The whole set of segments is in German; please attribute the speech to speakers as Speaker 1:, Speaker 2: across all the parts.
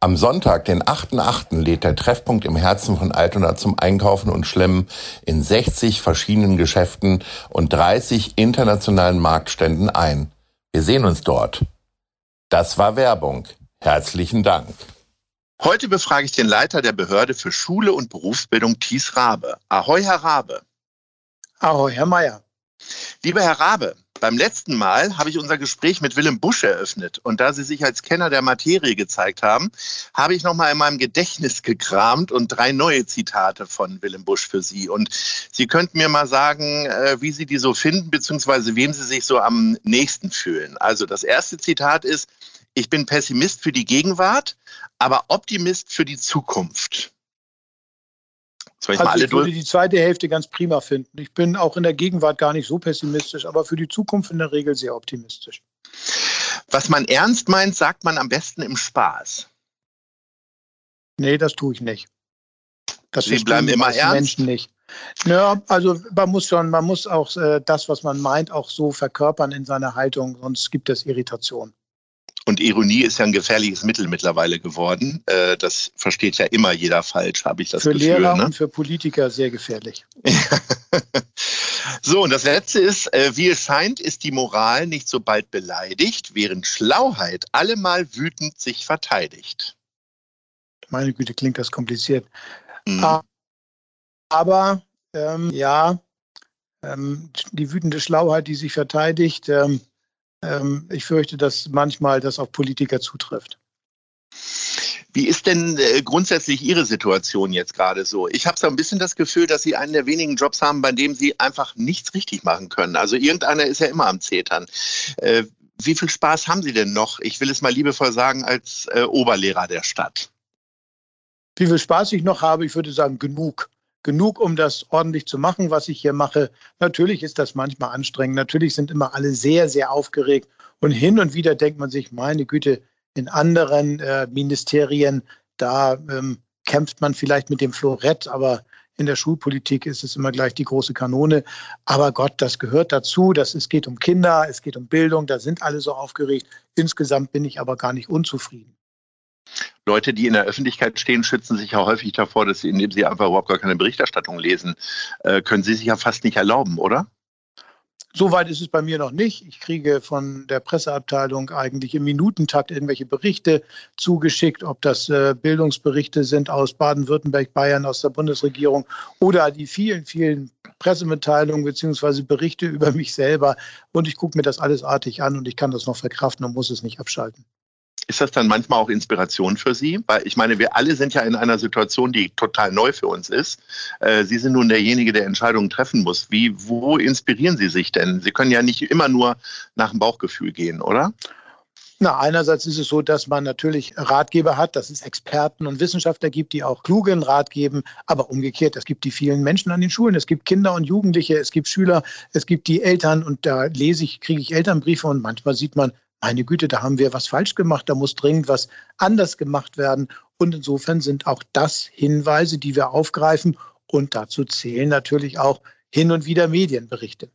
Speaker 1: Am Sonntag, den 8.8., lädt der Treffpunkt im Herzen von Altona zum Einkaufen und Schlemmen in 60 verschiedenen Geschäften und 30 internationalen Marktständen ein. Wir sehen uns dort. Das war Werbung. Herzlichen Dank.
Speaker 2: Heute befrage ich den Leiter der Behörde für Schule und Berufsbildung, Thies Rabe. Ahoi, Herr Rabe.
Speaker 3: Ahoi, Herr Meier.
Speaker 2: Lieber Herr Rabe, beim letzten Mal habe ich unser Gespräch mit Willem Busch eröffnet. Und da Sie sich als Kenner der Materie gezeigt haben, habe ich nochmal in meinem Gedächtnis gekramt und drei neue Zitate von Willem Busch für Sie. Und Sie könnten mir mal sagen, äh, wie Sie die so finden, beziehungsweise wem Sie sich so am nächsten fühlen. Also das erste Zitat ist, ich bin Pessimist für die Gegenwart, aber Optimist für die Zukunft.
Speaker 3: Soll ich also mal alle ich würde die zweite Hälfte ganz prima finden. Ich bin auch in der Gegenwart gar nicht so pessimistisch, aber für die Zukunft in der Regel sehr optimistisch.
Speaker 2: Was man ernst meint, sagt man am besten im Spaß.
Speaker 3: Nee, das tue ich nicht.
Speaker 2: Das Sie bleiben immer ernst?
Speaker 3: Menschen nicht. Ja, also man muss schon, man muss auch äh, das, was man meint, auch so verkörpern in seiner Haltung, sonst gibt es Irritation.
Speaker 2: Und Ironie ist ja ein gefährliches Mittel mittlerweile geworden. Äh, das versteht ja immer jeder falsch, habe ich das
Speaker 3: für
Speaker 2: Gefühl.
Speaker 3: Für Lehrer
Speaker 2: ne?
Speaker 3: und für Politiker sehr gefährlich.
Speaker 2: so, und das Letzte ist, äh, wie es scheint, ist die Moral nicht so bald beleidigt, während Schlauheit allemal wütend sich verteidigt.
Speaker 3: Meine Güte, klingt das kompliziert. Mhm. Aber ähm, ja, ähm, die wütende Schlauheit, die sich verteidigt, ähm, ähm, ich fürchte, dass manchmal das auf Politiker zutrifft.
Speaker 2: Wie ist denn äh, grundsätzlich Ihre Situation jetzt gerade so? Ich habe so ein bisschen das Gefühl, dass Sie einen der wenigen Jobs haben, bei dem Sie einfach nichts richtig machen können. Also irgendeiner ist ja immer am Zetern. Äh, wie viel Spaß haben Sie denn noch? Ich will es mal liebevoll sagen, als äh, Oberlehrer der Stadt.
Speaker 3: Wie viel Spaß ich noch habe, ich würde sagen, genug genug, um das ordentlich zu machen, was ich hier mache. Natürlich ist das manchmal anstrengend. Natürlich sind immer alle sehr, sehr aufgeregt. Und hin und wieder denkt man sich, meine Güte, in anderen äh, Ministerien, da ähm, kämpft man vielleicht mit dem Florett, aber in der Schulpolitik ist es immer gleich die große Kanone. Aber Gott, das gehört dazu. Das, es geht um Kinder, es geht um Bildung, da sind alle so aufgeregt. Insgesamt bin ich aber gar nicht unzufrieden.
Speaker 2: Leute, die in der Öffentlichkeit stehen, schützen sich ja häufig davor, dass sie, indem sie einfach überhaupt gar keine Berichterstattung lesen, äh, können sie sich ja fast nicht erlauben, oder?
Speaker 3: Soweit ist es bei mir noch nicht. Ich kriege von der Presseabteilung eigentlich im Minutentakt irgendwelche Berichte zugeschickt, ob das äh, Bildungsberichte sind aus Baden-Württemberg, Bayern, aus der Bundesregierung oder die vielen, vielen Pressemitteilungen bzw. Berichte über mich selber. Und ich gucke mir das alles artig an und ich kann das noch verkraften und muss es nicht abschalten.
Speaker 2: Ist das dann manchmal auch Inspiration für Sie? Weil ich meine, wir alle sind ja in einer Situation, die total neu für uns ist. Äh, Sie sind nun derjenige, der Entscheidungen treffen muss. Wie, wo inspirieren Sie sich denn? Sie können ja nicht immer nur nach dem Bauchgefühl gehen, oder?
Speaker 3: Na, einerseits ist es so, dass man natürlich Ratgeber hat, dass es Experten und Wissenschaftler gibt, die auch klugen Rat geben, aber umgekehrt, es gibt die vielen Menschen an den Schulen, es gibt Kinder und Jugendliche, es gibt Schüler, es gibt die Eltern und da lese ich, kriege ich Elternbriefe und manchmal sieht man, meine Güte, da haben wir was falsch gemacht, da muss dringend was anders gemacht werden. Und insofern sind auch das Hinweise, die wir aufgreifen. Und dazu zählen natürlich auch hin und wieder Medienberichte.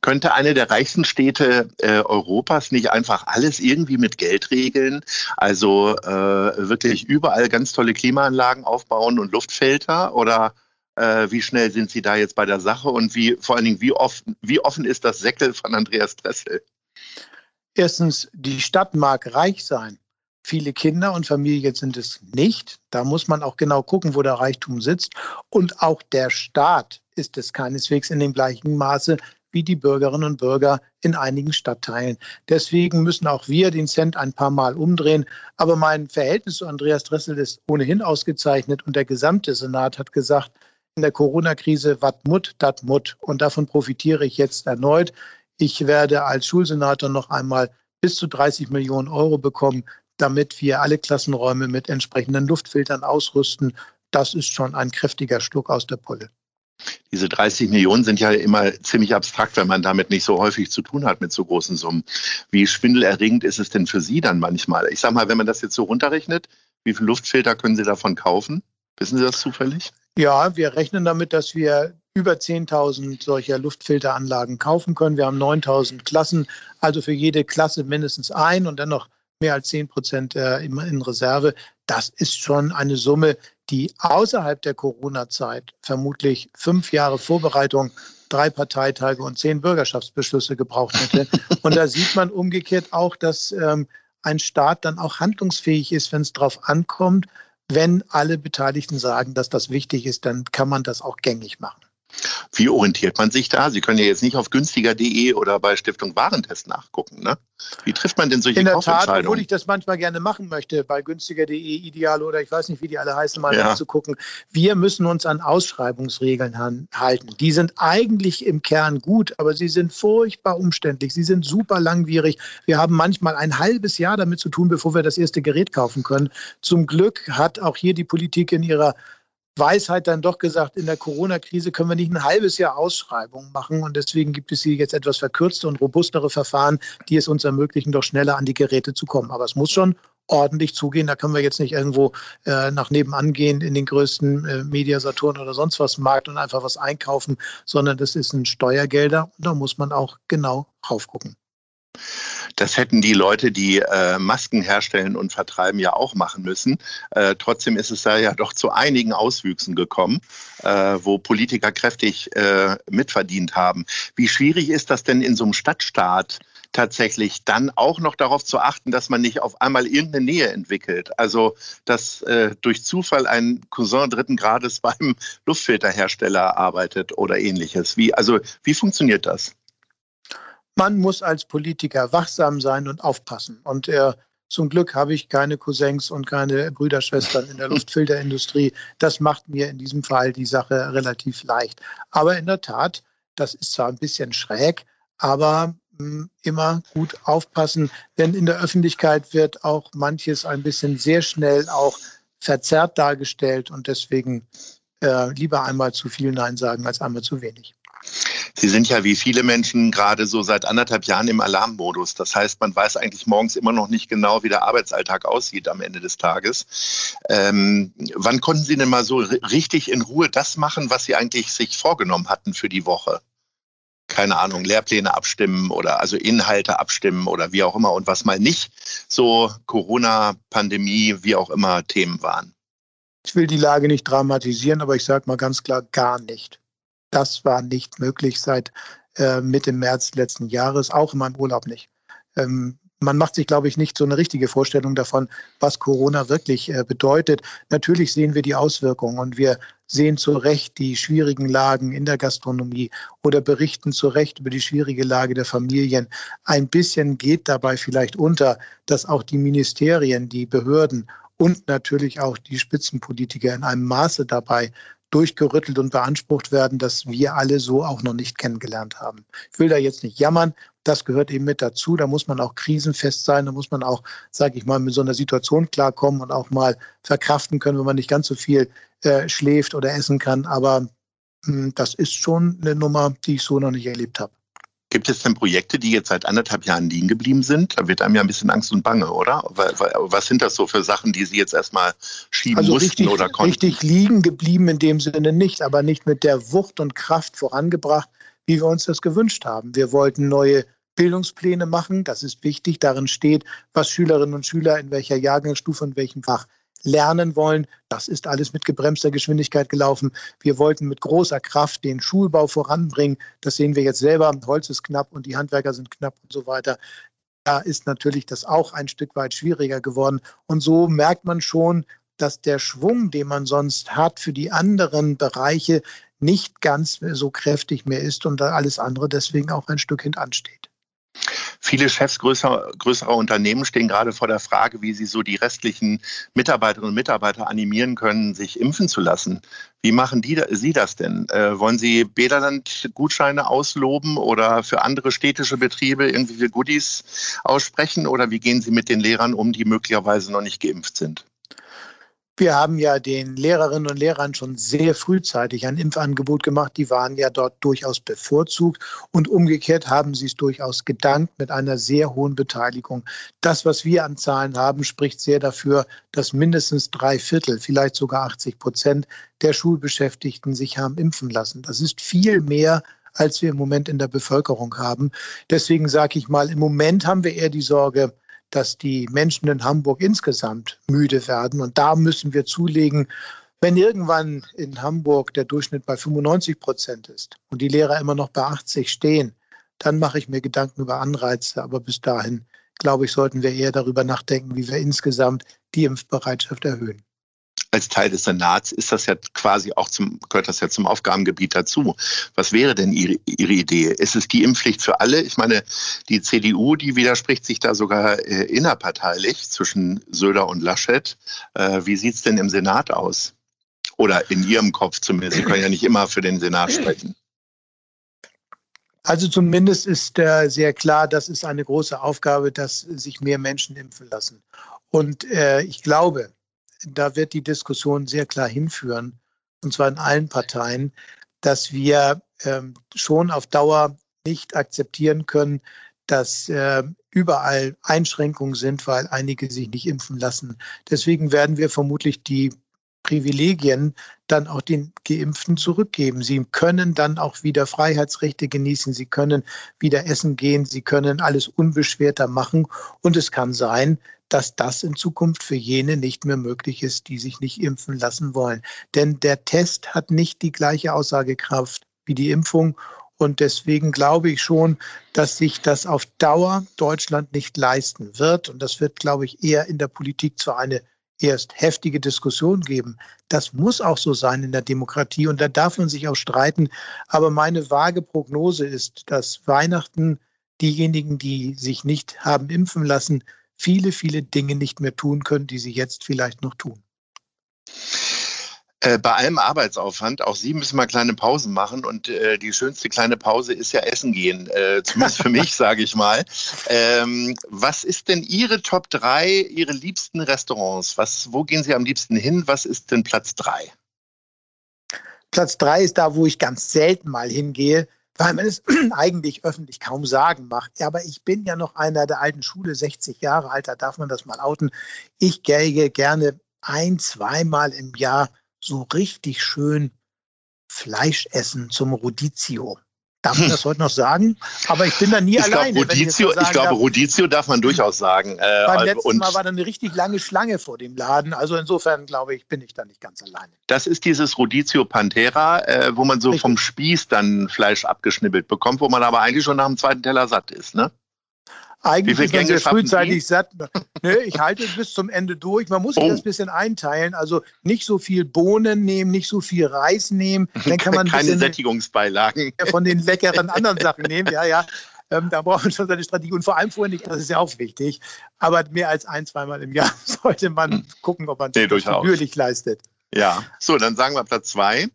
Speaker 2: Könnte eine der reichsten Städte äh, Europas nicht einfach alles irgendwie mit Geld regeln? Also äh, wirklich überall ganz tolle Klimaanlagen aufbauen und Luftfilter? Oder äh, wie schnell sind Sie da jetzt bei der Sache? Und wie vor allen Dingen, wie offen, wie offen ist das Säckel von Andreas Dressel?
Speaker 3: Erstens, die Stadt mag reich sein. Viele Kinder und Familien sind es nicht. Da muss man auch genau gucken, wo der Reichtum sitzt. Und auch der Staat ist es keineswegs in dem gleichen Maße wie die Bürgerinnen und Bürger in einigen Stadtteilen. Deswegen müssen auch wir den Cent ein paar Mal umdrehen. Aber mein Verhältnis zu Andreas Dressel ist ohnehin ausgezeichnet und der gesamte Senat hat gesagt, in der Corona-Krise, wat mut, dat mut. Und davon profitiere ich jetzt erneut. Ich werde als Schulsenator noch einmal bis zu 30 Millionen Euro bekommen, damit wir alle Klassenräume mit entsprechenden Luftfiltern ausrüsten. Das ist schon ein kräftiger Schluck aus der Pulle.
Speaker 2: Diese 30 Millionen sind ja immer ziemlich abstrakt, wenn man damit nicht so häufig zu tun hat mit so großen Summen. Wie schwindelerregend ist es denn für Sie dann manchmal? Ich sage mal, wenn man das jetzt so runterrechnet, wie viele Luftfilter können Sie davon kaufen? Wissen Sie das zufällig?
Speaker 3: Ja, wir rechnen damit, dass wir über 10.000 solcher Luftfilteranlagen kaufen können. Wir haben 9.000 Klassen, also für jede Klasse mindestens ein und dann noch mehr als 10 Prozent äh, in Reserve. Das ist schon eine Summe, die außerhalb der Corona-Zeit vermutlich fünf Jahre Vorbereitung, drei Parteitage und zehn Bürgerschaftsbeschlüsse gebraucht hätte. Und da sieht man umgekehrt auch, dass ähm, ein Staat dann auch handlungsfähig ist, wenn es darauf ankommt. Wenn alle Beteiligten sagen, dass das wichtig ist, dann kann man das auch gängig machen.
Speaker 2: Wie orientiert man sich da? Sie können ja jetzt nicht auf günstiger.de oder bei Stiftung Warentest nachgucken. Ne? Wie trifft man denn solche
Speaker 3: In der Tat, obwohl ich das manchmal gerne machen möchte, bei günstiger.de, Ideal oder ich weiß nicht, wie die alle heißen, mal ja. nachzugucken. Wir müssen uns an Ausschreibungsregeln halten. Die sind eigentlich im Kern gut, aber sie sind furchtbar umständlich. Sie sind super langwierig. Wir haben manchmal ein halbes Jahr damit zu tun, bevor wir das erste Gerät kaufen können. Zum Glück hat auch hier die Politik in ihrer Weisheit dann doch gesagt, in der Corona-Krise können wir nicht ein halbes Jahr Ausschreibungen machen und deswegen gibt es hier jetzt etwas verkürzte und robustere Verfahren, die es uns ermöglichen, doch schneller an die Geräte zu kommen. Aber es muss schon ordentlich zugehen. Da können wir jetzt nicht irgendwo äh, nach nebenan gehen in den größten äh, Media oder sonst was Markt und einfach was einkaufen, sondern das ist ein Steuergelder und da muss man auch genau raufgucken.
Speaker 2: Das hätten die Leute, die äh, Masken herstellen und vertreiben, ja auch machen müssen. Äh, trotzdem ist es da ja doch zu einigen Auswüchsen gekommen, äh, wo Politiker kräftig äh, mitverdient haben. Wie schwierig ist das denn in so einem Stadtstaat? tatsächlich dann auch noch darauf zu achten, dass man nicht auf einmal irgendeine Nähe entwickelt. Also, dass äh, durch Zufall ein Cousin dritten Grades beim Luftfilterhersteller arbeitet oder ähnliches. Wie, also, wie funktioniert das?
Speaker 3: Man muss als Politiker wachsam sein und aufpassen. Und äh, zum Glück habe ich keine Cousins und keine Brüderschwestern in der Luftfilterindustrie. Das macht mir in diesem Fall die Sache relativ leicht. Aber in der Tat, das ist zwar ein bisschen schräg, aber mh, hm, immer gut aufpassen, denn in der Öffentlichkeit wird auch manches ein bisschen sehr schnell auch verzerrt dargestellt und deswegen äh, lieber einmal zu viel Nein sagen als einmal zu wenig.
Speaker 2: Sie sind ja wie viele Menschen gerade so seit anderthalb Jahren im Alarmmodus. Das heißt, man weiß eigentlich morgens immer noch nicht genau, wie der Arbeitsalltag aussieht am Ende des Tages. Ähm, wann konnten Sie denn mal so richtig in Ruhe das machen, was Sie eigentlich sich vorgenommen hatten für die Woche? keine Ahnung, Lehrpläne abstimmen oder also Inhalte abstimmen oder wie auch immer und was mal nicht so Corona, Pandemie, wie auch immer Themen waren.
Speaker 3: Ich will die Lage nicht dramatisieren, aber ich sage mal ganz klar, gar nicht. Das war nicht möglich seit äh, Mitte März letzten Jahres, auch in meinem Urlaub nicht. Ähm, man macht sich, glaube ich, nicht so eine richtige Vorstellung davon, was Corona wirklich äh, bedeutet. Natürlich sehen wir die Auswirkungen und wir sehen zu Recht die schwierigen Lagen in der Gastronomie oder berichten zu Recht über die schwierige Lage der Familien. Ein bisschen geht dabei vielleicht unter, dass auch die Ministerien, die Behörden und natürlich auch die Spitzenpolitiker in einem Maße dabei durchgerüttelt und beansprucht werden, dass wir alle so auch noch nicht kennengelernt haben. Ich will da jetzt nicht jammern, das gehört eben mit dazu. Da muss man auch krisenfest sein, da muss man auch, sage ich mal, mit so einer Situation klarkommen und auch mal verkraften können, wenn man nicht ganz so viel äh, schläft oder essen kann. Aber mh, hm, das ist schon eine Nummer, die ich so noch nicht erlebt habe.
Speaker 2: Gibt es denn Projekte, die jetzt seit anderthalb Jahren liegen geblieben sind? Da wird einem ja ein bisschen Angst und Bange, oder? Was sind das so für Sachen, die Sie jetzt erstmal schieben also mussten
Speaker 3: richtig,
Speaker 2: oder konnten?
Speaker 3: Richtig liegen geblieben in dem Sinne nicht, aber nicht mit der Wucht und Kraft vorangebracht, wie wir uns das gewünscht haben. Wir wollten neue Bildungspläne machen. Das ist wichtig. Darin steht, was Schülerinnen und Schüler in welcher Jahrgangsstufe und welchem Fach lernen wollen. Das ist alles mit gebremster Geschwindigkeit gelaufen. Wir wollten mit großer Kraft den Schulbau voranbringen. Das sehen wir jetzt selber. Holz ist knapp und die Handwerker sind knapp und so weiter. Da ist natürlich das auch ein Stück weit schwieriger geworden. Und so merkt man schon, dass der Schwung, den man sonst hat für die anderen Bereiche, nicht ganz so kräftig mehr ist und alles andere deswegen auch ein Stück hintansteht.
Speaker 2: Viele Chefs größer, größerer Unternehmen stehen gerade vor der Frage, wie sie so die restlichen Mitarbeiterinnen und Mitarbeiter animieren können, sich impfen zu lassen. Wie machen die, Sie das denn? Äh, wollen Sie Bäderland-Gutscheine ausloben oder für andere städtische Betriebe irgendwelche Goodies aussprechen? Oder wie gehen Sie mit den Lehrern um, die möglicherweise noch nicht geimpft sind?
Speaker 3: Wir haben ja den Lehrerinnen und Lehrern schon sehr frühzeitig ein Impfangebot gemacht. Die waren ja dort durchaus bevorzugt und umgekehrt haben sie es durchaus gedankt mit einer sehr hohen Beteiligung. Das, was wir an Zahlen haben, spricht sehr dafür, dass mindestens drei Viertel, vielleicht sogar 80 Prozent der Schulbeschäftigten sich haben impfen lassen. Das ist viel mehr als wir im Moment in der Bevölkerung haben. Deswegen sage ich mal, im Moment haben wir eher die Sorge, dass die Menschen in Hamburg insgesamt müde werden. Und da müssen wir zulegen, wenn irgendwann in Hamburg der Durchschnitt bei 95 Prozent ist und die Lehrer immer noch bei 80 stehen, dann mache ich mir Gedanken über Anreize. Aber bis dahin, glaube ich, sollten wir eher darüber nachdenken, wie wir insgesamt die Impfbereitschaft erhöhen
Speaker 2: als Teil des Senats ist das ja quasi auch zum, gehört das ja zum Aufgabengebiet dazu. Was wäre denn Ihre, Ihre Idee? Ist es die Impfpflicht für alle? Ich meine, die CDU, die widerspricht sich da sogar äh, innerparteilich zwischen Söder und Laschet. Äh, wie sieht es denn im Senat aus? Oder in Ihrem Kopf zumindest. Sie können ja nicht immer für den Senat sprechen.
Speaker 3: Also zumindest ist äh, sehr klar, das ist eine große Aufgabe, dass sich mehr Menschen impfen lassen. Und äh, ich glaube, da wird die Diskussion sehr klar hinführen, und zwar in allen Parteien, dass wir ähm, schon auf Dauer nicht akzeptieren können, dass äh, überall Einschränkungen sind, weil einige sich nicht impfen lassen. Deswegen werden wir vermutlich die Privilegien dann auch den Geimpften zurückgeben. Sie können dann auch wieder Freiheitsrechte genießen, sie können wieder essen gehen, sie können alles unbeschwerter machen. Und es kann sein, dass das in Zukunft für jene nicht mehr möglich ist, die sich nicht impfen lassen wollen. Denn der Test hat nicht die gleiche Aussagekraft wie die Impfung. Und deswegen glaube ich schon, dass sich das auf Dauer Deutschland nicht leisten wird. Und das wird, glaube ich, eher in der Politik zwar eine erst heftige Diskussion geben. Das muss auch so sein in der Demokratie und da darf man sich auch streiten. Aber meine vage Prognose ist, dass Weihnachten diejenigen, die sich nicht haben impfen lassen, viele, viele Dinge nicht mehr tun können, die sie jetzt vielleicht noch tun.
Speaker 2: Äh, bei allem Arbeitsaufwand, auch Sie müssen mal kleine Pausen machen und äh, die schönste kleine Pause ist ja Essen gehen, äh, zumindest für mich, sage ich mal. Ähm, was ist denn Ihre Top 3, Ihre liebsten Restaurants? Was, wo gehen Sie am liebsten hin? Was ist denn Platz 3?
Speaker 3: Platz 3 ist da, wo ich ganz selten mal hingehe weil man es eigentlich öffentlich kaum sagen macht. Ja, aber ich bin ja noch einer der alten Schule, 60 Jahre alt, da darf man das mal outen. Ich gehe gerne ein, zweimal im Jahr so richtig schön Fleisch essen zum Rodizio. Darf man das heute noch sagen? Aber ich bin da nie
Speaker 2: ich
Speaker 3: alleine.
Speaker 2: Glaub, Rodizio, ich, ich glaube, Rodizio darf man durchaus sagen.
Speaker 3: Äh, beim letzten und Mal war da eine richtig lange Schlange vor dem Laden. Also insofern, glaube ich, bin ich da nicht ganz alleine.
Speaker 2: Das ist dieses Rodizio Pantera, äh, wo man so richtig. vom Spieß dann Fleisch abgeschnibbelt bekommt, wo man aber eigentlich schon nach dem zweiten Teller satt ist, ne?
Speaker 3: Eigentlich ist man sehr frühzeitig satt. Nö, ich halte bis zum Ende durch. Man muss sich oh. das ein bisschen einteilen. Also nicht so viel Bohnen nehmen, nicht so viel Reis nehmen.
Speaker 2: Dann kann man Keine Sättigungsbeilagen.
Speaker 3: Von den leckeren anderen Sachen nehmen. Ja, ja. Ähm, da braucht man schon seine Strategie. Und vor allem vorher nicht, das ist ja auch wichtig. Aber mehr als ein, zweimal im Jahr sollte man hm. gucken, ob man
Speaker 2: nee, das
Speaker 3: natürlich leistet.
Speaker 2: Ja, so, dann sagen wir Platz zwei.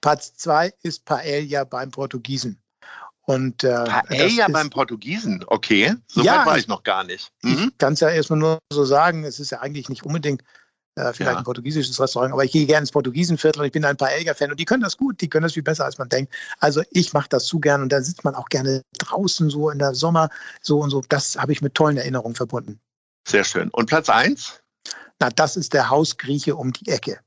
Speaker 3: Platz zwei ist Paella beim Portugiesen. Und,
Speaker 2: äh, Paella beim Portugiesen, okay. So ja, weit war ich noch gar nicht.
Speaker 3: Mhm. Ich kann es ja erstmal nur so sagen, es ist ja eigentlich nicht unbedingt äh, vielleicht ja. ein portugiesisches Restaurant, aber ich gehe gerne ins Portugiesenviertel und ich bin ein Paella-Fan und die können das gut, die können das viel besser, als man denkt. Also ich mache das zu gern und da sitzt man auch gerne draußen so in der Sommer so und so. Das habe ich mit tollen Erinnerungen verbunden.
Speaker 2: Sehr schön. Und Platz eins?
Speaker 3: Na, das ist der Hausgrieche um die Ecke.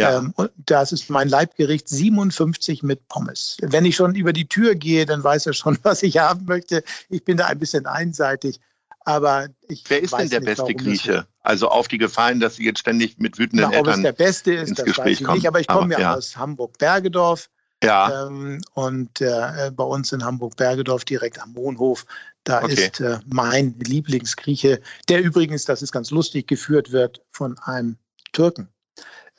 Speaker 3: Ja. Ähm, und das ist mein Leibgericht 57 mit Pommes. Wenn ich schon über die Tür gehe, dann weiß er schon, was ich haben möchte. Ich bin da ein bisschen einseitig. Aber ich
Speaker 2: Wer ist denn der nicht, beste Grieche? Also auf die Gefallen, dass Sie jetzt ständig mit wütenden Na, Eltern
Speaker 3: ob es der beste ist, das Gespräch weiß ich kommen. nicht. Aber ich komme ja, ja aus Hamburg-Bergedorf.
Speaker 2: Ja.
Speaker 3: Ähm, und äh, bei uns in Hamburg-Bergedorf direkt am Mohnhof, da okay. ist äh, mein Lieblingsgrieche, der übrigens, das ist ganz lustig, geführt wird von einem Türken.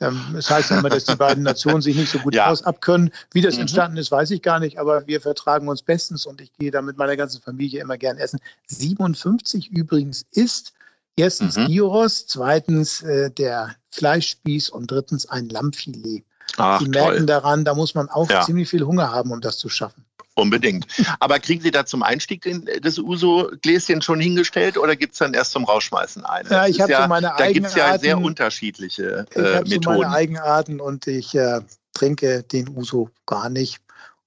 Speaker 3: Ähm, das heißt immer, dass die beiden Nationen sich nicht so gut ja. aus abkönnen. Wie das mhm. entstanden ist, weiß ich gar nicht, aber wir vertragen uns bestens und ich gehe da mit meiner ganzen Familie immer gern essen. 57 übrigens ist erstens mhm. Gyros, zweitens äh, der Fleischspieß und drittens ein Lammfilet. Ach, die merken toll. daran, da muss man auch ja. ziemlich viel Hunger haben, um das zu schaffen.
Speaker 2: Unbedingt. Aber kriegen Sie da zum Einstieg den, das Uso-Gläschen schon hingestellt oder gibt es dann erst zum Rausschmeißen eine?
Speaker 3: Ja, ich habe ja, so meine
Speaker 2: Da gibt es ja sehr unterschiedliche äh, ich Methoden.
Speaker 3: So meine Eigenarten und ich äh, trinke den Uso gar nicht.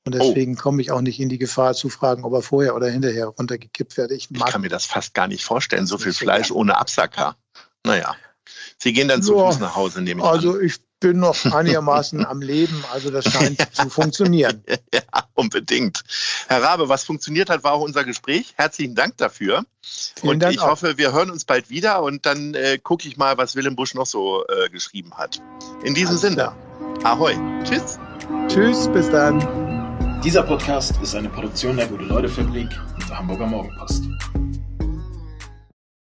Speaker 3: Und oh. deswegen oh. komme ich auch nicht in die Gefahr zu fragen, ob er vorher oder hinterher runtergekippt wird.
Speaker 2: Ich, ich kann mir das fast gar nicht vorstellen, so viel Fleisch ohne Absacker. Naja. Sie gehen dann zu Fuß nach Hause, nehme ich
Speaker 3: also
Speaker 2: an.
Speaker 3: Also ich bin noch einigermaßen am Leben, also das scheint zu funktionieren.
Speaker 2: Ja, unbedingt. Herr Rabe, was funktioniert hat, war auch unser Gespräch. Herzlichen Dank dafür. Vielen und Dank ich auch. hoffe, wir hören uns bald wieder und dann äh, gucke ich mal, was Willem Busch noch so äh, geschrieben hat. In diesem Alles Sinne, klar. Ahoi. Tschüss.
Speaker 3: Tschüss, bis dann.
Speaker 4: Dieser Podcast ist eine Produktion der Gute-Leute-Fabrik und der Hamburger Morgenpost.